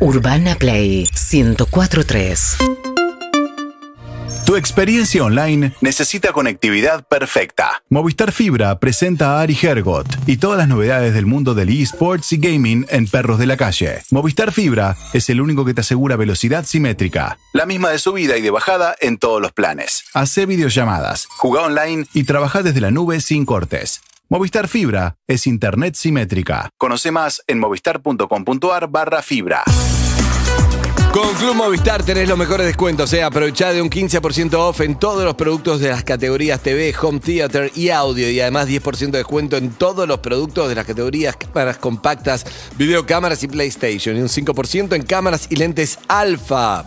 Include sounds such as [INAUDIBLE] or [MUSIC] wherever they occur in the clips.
Urbana Play 1043. Tu experiencia online necesita conectividad perfecta. Movistar Fibra presenta a Ari Hergot y todas las novedades del mundo del eSports y gaming en Perros de la Calle. Movistar Fibra es el único que te asegura velocidad simétrica, la misma de subida y de bajada en todos los planes. Hace videollamadas, juega online y trabaja desde la nube sin cortes. Movistar Fibra es internet simétrica. Conoce más en movistar.com.ar barra fibra. Con Club Movistar tenés los mejores descuentos, eh. aprovechá de un 15% off en todos los productos de las categorías TV, Home Theater y Audio y además 10% de descuento en todos los productos de las categorías cámaras compactas, videocámaras y PlayStation y un 5% en cámaras y lentes Alpha.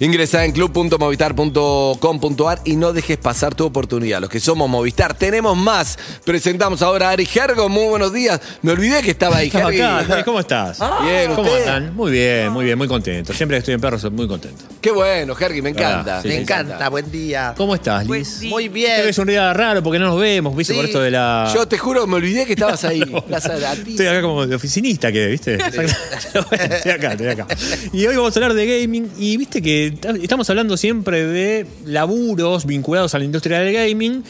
Ingresa en club.movistar.com.ar y no dejes pasar tu oportunidad. Los que somos Movistar tenemos más. Presentamos ahora a Ari Gergo. Muy buenos días. Me olvidé que estaba ahí, Estaba acá. ¿Cómo estás? Bien, ¿Cómo ¿usted? andan? Muy bien, muy bien, muy contento. Siempre que estoy en perros soy muy contento. Qué bueno, Gergi, me encanta. Ah, sí, Me sí, encanta, buen día. ¿Cómo estás, Liz? Pues sí. Muy Te bien. ves un día raro porque no nos vemos, ¿viste? Sí. Por esto de la. Yo te juro, me olvidé que estabas ahí. Plaza de la. Estoy acá como de oficinista, que ¿viste? [LAUGHS] estoy acá, estoy acá. Y hoy vamos a hablar de gaming. Y viste que ta- estamos hablando siempre de laburos vinculados a la industria del gaming.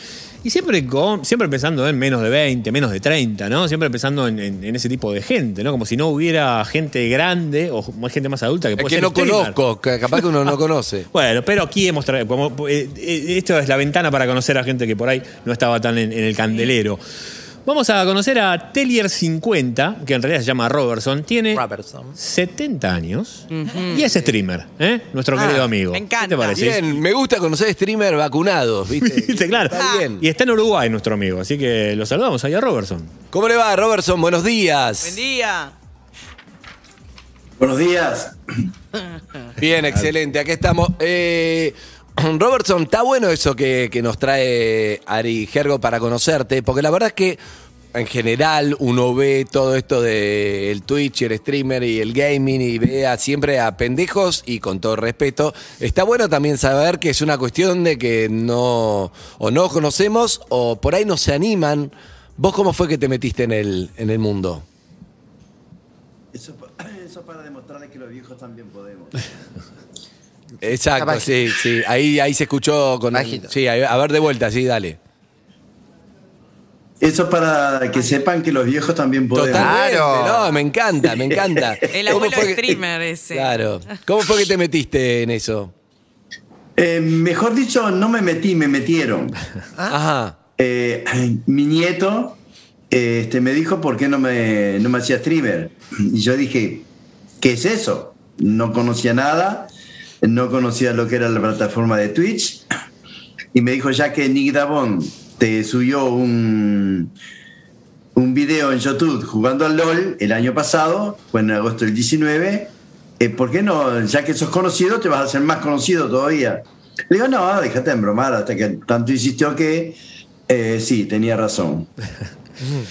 Y siempre, con, siempre pensando en menos de 20, menos de 30, ¿no? Siempre pensando en, en- en ese tipo de gente, ¿no? Como si no hubiera gente grande o gente más adulta que Es puede que ser no streamer. conozco, que capaz que uno no conoce. [LAUGHS] Bueno, pero aquí hemos traído, como, eh, eh, esto es la ventana para conocer a gente que por ahí no estaba tan en, en el candelero. Vamos a conocer a Tellier50, que en realidad se llama Robertson, tiene Robertson. 70 años y es streamer, ¿eh? nuestro querido amigo. me encanta. ¿Qué te parece? Bien, me gusta conocer streamer vacunados, [LAUGHS] ¿viste? ¿Viste? Claro. Está bien. Y está en Uruguay nuestro amigo, así que lo saludamos ahí a Robertson. ¿Cómo le va, Robertson? Buenos días. Buen día. Buenos días. Bien, excelente. Aquí estamos. Eh, [CLEARS THROAT] Robertson, está bueno eso que, que nos trae Ari Gergo para conocerte, porque la verdad es que en general uno ve todo esto del Twitch, el streamer y el gaming y ve a- siempre a pendejos y con todo respeto. Está bueno también saber que es una cuestión de que no o no conocemos o por ahí no se animan. ¿Vos cómo fue que te metiste en el, en el mundo? Eso, [CLEARS THROAT] eso para demostrarles que los viejos también podemos. [LAUGHS] Exacto, sí, sí. Ahí, ahí se escuchó con. Bajito. Sí, a ver de vuelta, sí, dale. Eso para que sepan que los viejos también podemos. Totalmente. Claro. No, me encanta, me encanta. [LAUGHS] El ¿Cómo abuelo fue que- streamer ese. Claro. ¿Cómo fue que te metiste en eso? Eh, mejor dicho, no me metí, me metieron. [LAUGHS] Ajá. Eh, mi nieto eh, este, me dijo por qué no me, no me hacía streamer. Y yo dije, ¿qué es eso? No conocía nada, no conocía lo que era la plataforma de Twitch. Y me dijo, ya que Nick Davon te subió un, un video en YouTube jugando al LOL el año pasado, fue en agosto del 19, eh, ¿por qué no? Ya que sos conocido, te vas a hacer más conocido todavía. Le digo, no, déjate de embromar, hasta que tanto insistió que eh, sí, tenía razón. [LAUGHS]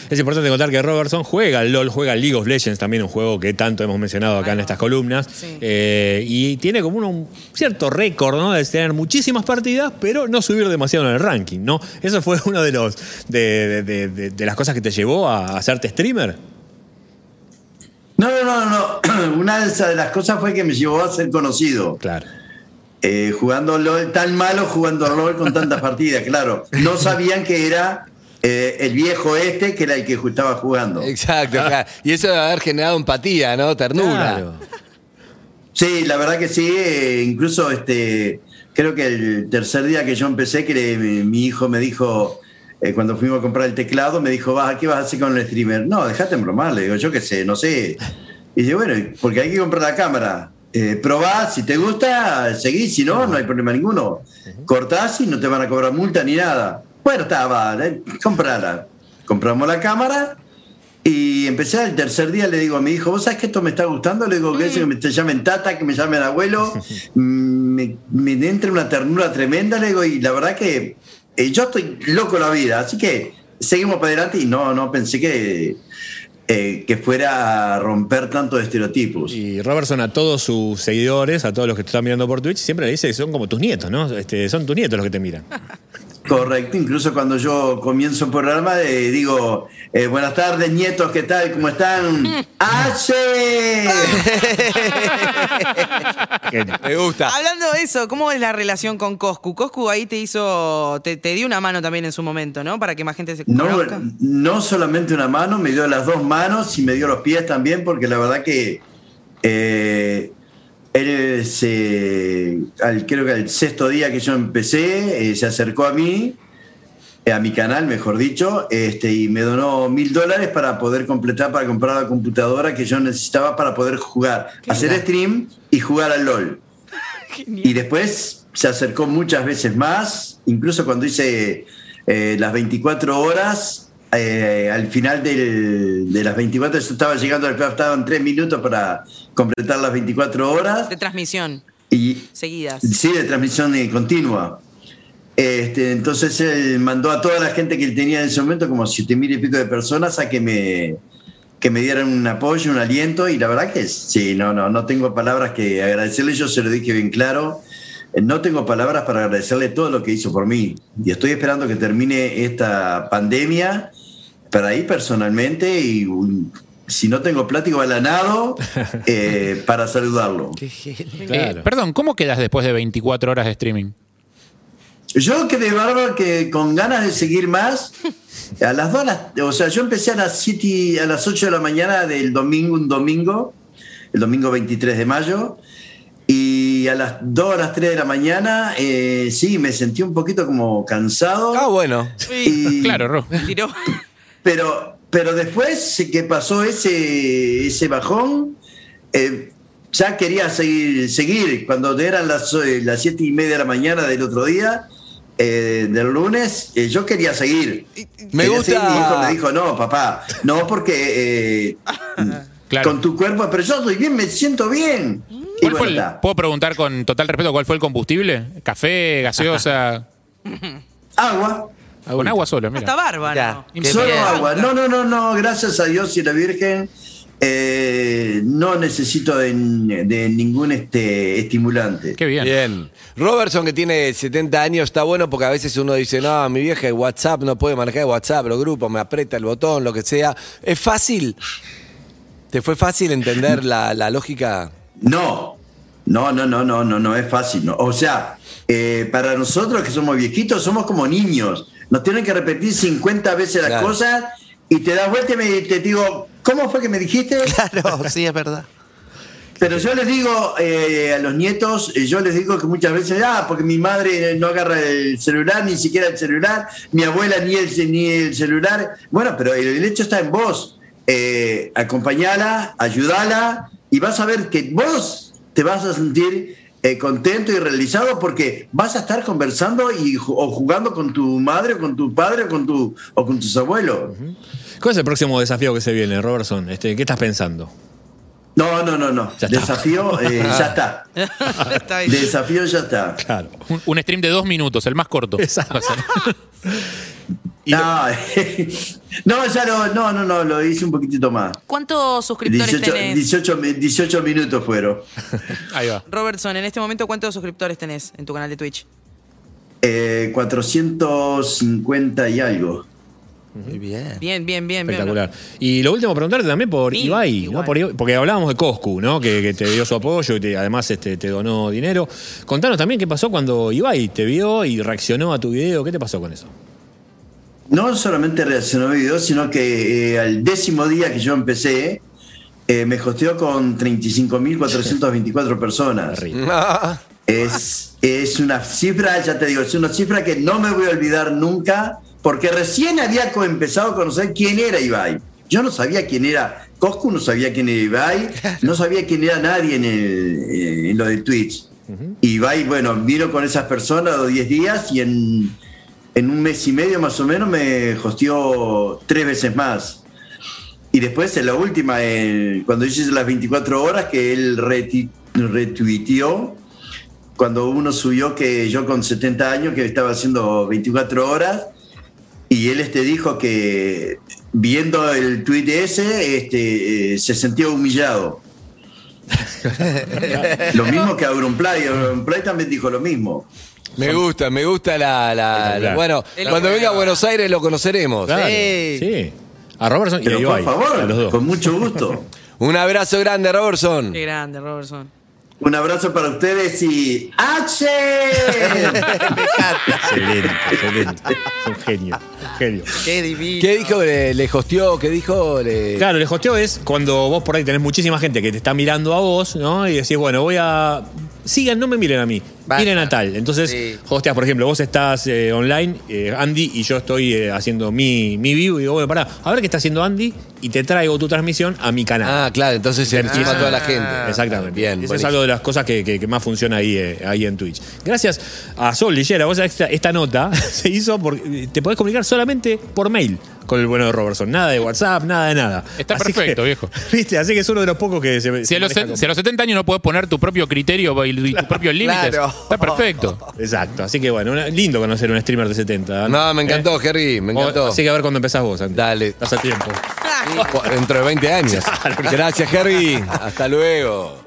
Es importante contar que Robertson juega al LOL, juega al League of Legends, también un juego que tanto hemos mencionado acá en estas columnas. Sí. Eh, y tiene como un cierto récord, ¿no? De tener muchísimas partidas, pero no subir demasiado en el ranking, ¿no? Eso fue uno de los de, de- de- de las cosas que te llevó a hacerte streamer. No, no, no, no. [CLEARS THROAT] Una de esas de las cosas fue que me llevó a ser conocido. Claro. Eh, jugando LOL, tan malo jugando LOL con tantas partidas, claro. No sabían que era eh, el viejo este que era el que estaba jugando. Exacto, claro. Y eso debe haber generado empatía, ¿no? Ternura. Claro. Sí, la verdad que sí. eh, incluso este, creo que el tercer día que yo empecé, que le- mi, mi hijo me dijo, eh, cuando fuimos a comprar el teclado, me dijo, "Vas, ¿qué vas a hacer con el streamer? No, dejate embromar. Le digo, yo qué sé, no sé. Y dije, bueno, porque hay que comprar la cámara. Eh, probá, si te gusta, seguís, si no, no hay problema ninguno. Cortás y no te van a cobrar multa ni nada. Está, va, eh, comprala. Compramos la cámara y empecé el tercer día, le digo a mi hijo, ¿vos sabés que esto me está gustando? Le digo que, que me te llamen tata, que me llamen abuelo. Mm, [LAUGHS] me, me entra una ternura tremenda, le digo, y la verdad que eh, yo estoy loco la vida, así que seguimos para adelante y no, no pensé que, eh, que fuera a romper tantos estereotipos. Y Robertson a todos sus seguidores, a todos los que te están mirando por Twitch, siempre le dice que son como tus nietos, ¿no? Este, son tus nietos los que te miran. [LAUGHS] Correcto, incluso cuando yo comienzo un programa eh, digo, eh, buenas tardes nietos, ¿qué tal? ¿Cómo están? ¡Hace! [LAUGHS] Me gusta. Hablando de eso, ¿cómo es la relación con Coscu? Coscu ahí te hizo, te, te dio una mano también en su momento, ¿no? Para que más gente se No, conozca. no solamente una mano, me dio las dos manos y me dio los pies también, porque la verdad que eh, él se, al, creo que al sexto día que yo empecé, eh, se acercó a mí, eh, a mi canal, mejor dicho, este, y me donó mil dólares para poder completar, para comprar la computadora que yo necesitaba para poder jugar, hacer stream y jugar al LOL. [LAUGHS] Y después se acercó muchas veces más, incluso cuando hice eh, las 24 horas, eh, al final del- de las 24 yo estaba llegando al club, estaban tres minutos para completar las 24 horas. De transmisión, Y seguidas. sí, de transmisión eh, continua. Este, entonces él mandó a toda la gente que él tenía en ese momento, como siete mil y pico de personas, a que me, que me dieran un apoyo, un aliento, y la verdad que sí, no, no, no tengo palabras que agradecerle, yo se lo dije bien claro, no tengo palabras para agradecerle todo lo que hizo por mí, y estoy esperando que termine esta pandemia para ir personalmente y un- si no tengo plático balanado [LAUGHS] eh, para saludarlo. Claro. Eh, perdón, ¿cómo quedas después de 24 horas de streaming? Yo quedé bárbaro que con ganas de seguir más. A las dos, a las- o sea, yo empecé a las siete, a las 8 de la mañana del domingo, un domingo, el domingo 23 de mayo, y a las 2 a las 3 de la mañana, eh, sí, me sentí un poquito como cansado. Ah, bueno. y- [LAUGHS] Claro, Ro. Tiró. [LAUGHS] pero, pero después que pasó ese, ese bajón, eh, ya quería seguir, seguir. Cuando eran las, eh, las siete y media de la mañana del otro día, eh, del lunes, eh, yo quería seguir. Me Quería gusta- seguir. Mi hijo me dijo, no, papá, no, porque eh, [LAUGHS] Claro. con tu cuerpo, pero yo estoy bien, me siento bien. ¿Cuál fue el-. ¿Puedo preguntar con total respeto cuál fue el combustible? ¿Café, gaseosa? [LAUGHS] Agua. Con agua solo, mira. Está bárbaro. Ya. Qué Solo bien. agua. No, no, no, no. Gracias a Dios y la Virgen. eh, no necesito de, de ningún este, estimulante. Qué bien. Bien. Robertson, que tiene 70 años, está bueno porque a veces uno dice, no, mi vieja el WhatsApp no puede manejar el WhatsApp, los grupos, me aprieta el botón, lo que sea. ¿Es fácil? ¿Te fue fácil entender la, la lógica? No, no, no, no, no, no, no es fácil. no. O sea, eh, para nosotros que somos viejitos, somos como niños. Nos tienen que repetir 50 veces las Claro. cosas y te das vuelta y me- te digo, ¿cómo fue que me dijiste? [LAUGHS] Claro, sí, es verdad. Pero yo les digo eh, a los nietos, eh, yo les digo que muchas veces, ah, porque mi madre no agarra el celular, ni siquiera el celular, mi abuela ni el, ni el celular. Bueno, pero el, el hecho está en vos. Eh, acompañala, ayudala, y vas a ver que vos te vas a sentir eh, contento y realizado porque vas a estar conversando y, o jugando con tu madre, o con tu padre, o con, tu, o con tus abuelos. ¿Cuál es el próximo desafío que se viene, Robertson? Este, ¿Qué estás pensando? No, no, no, no. Ya. Desafío, eh, ya [LAUGHS] está. Está bien. Desafío ya está. Claro. Un, un stream de dos minutos, el más corto. Exacto. [LAUGHS] No, [LAUGHS] no, ya lo, no, no, no, lo hice un poquitito más. ¿Cuántos suscriptores 18, tenés? 18, mi- 18 minutos fueron. [LAUGHS] Ahí va. Robertson, en este momento, ¿cuántos suscriptores tenés en tu canal de Twitch? Eh, 450 y algo. Muy bien. Bien, bien, bien, bien. Espectacular. Y lo último, preguntarte también por Sí, Ibai, igual. ¿no? Por porque hablábamos de Coscu, ¿no? Que, que te dio su apoyo y te- además este, te donó dinero. Contanos también qué pasó cuando Ibai te vio y reaccionó a tu video. ¿Qué te pasó con eso? No solamente reaccionó a sino que eh, al décimo día que yo empecé, eh, me hosteó con 35.424 personas. [LAUGHS] Es, es una cifra, ya te digo, es una cifra que no me voy a olvidar nunca, porque recién había empezado a conocer quién era Ibai. Yo no sabía quién era Coscu, no sabía quién era Ibai, [LAUGHS] no sabía quién era nadie en, el- en lo de Twitch. Ibai, bueno, vino con esas personas los 10 días y en, en un mes y medio más o menos me hosteó tres veces más. Y después en la última, el- cuando yo hice las 24 horas, que él retuiteó, cuando uno subió que yo con 70 años, que estaba haciendo 24 horas, y él este dijo que viendo el tuit ese, este, eh, se sentía humillado. [LAUGHS] lo mismo que Auronplay, Auronplay también dijo lo mismo. Me gusta, me gusta la. la- bueno, El- cuando venga a Buenos Aires lo conoceremos. Claro, Sí. sí. A Robertson y Pero a por Ibai, a los favor, dos. con mucho gusto. [LAUGHS] Un abrazo grande, Robertson. Qué grande, Robertson. Un abrazo para ustedes y ¡H! [LAUGHS] Excelente, excelente. Es un genio, un genio. Qué divino. ¿Qué dijo? ¿Le, le hosteó? ¿Qué dijo? Le- Claro, el hosteo es cuando vos por ahí tenés muchísima gente que te está mirando a vos, ¿no? Y decís, bueno, voy a. Sigan, no me miren a mí, Basta. miren a tal. Entonces, Sí. hosteas, por ejemplo, vos estás eh, online, eh, Andy, y yo estoy eh, haciendo mi, mi vivo, y digo, bueno, pará, a ver qué está haciendo Andy, y te traigo tu transmisión a mi canal. Ah, claro, entonces se encima Ah. toda la gente. Exactamente. Bien, Eso es algo de las cosas que, que- que más funciona ahí, eh, ahí en Twitch. Gracias a Sol Lillera, vos sabés esta, esta nota [LAUGHS] se hizo porque te podés comunicar solamente por mail con el bueno de Robertson. Nada de WhatsApp, nada de nada. Está Así perfecto, que- viejo. [LAUGHS] ¿Viste? Así que es uno de los pocos que se. Si a, los, si a los 70 años no puedes poner tu propio criterio y, y tus propios límites, Claro. Está perfecto. Exacto. Así que bueno, una- lindo conocer un streamer de 70. No, me encantó, ¿Eh? Harry, me O- encantó. Así que a ver cuándo empezás vos, Andy. Dale. Estás a tiempo. Dentro de 20 años. [LAUGHS] Gracias, Harry. [LAUGHS] Hasta luego.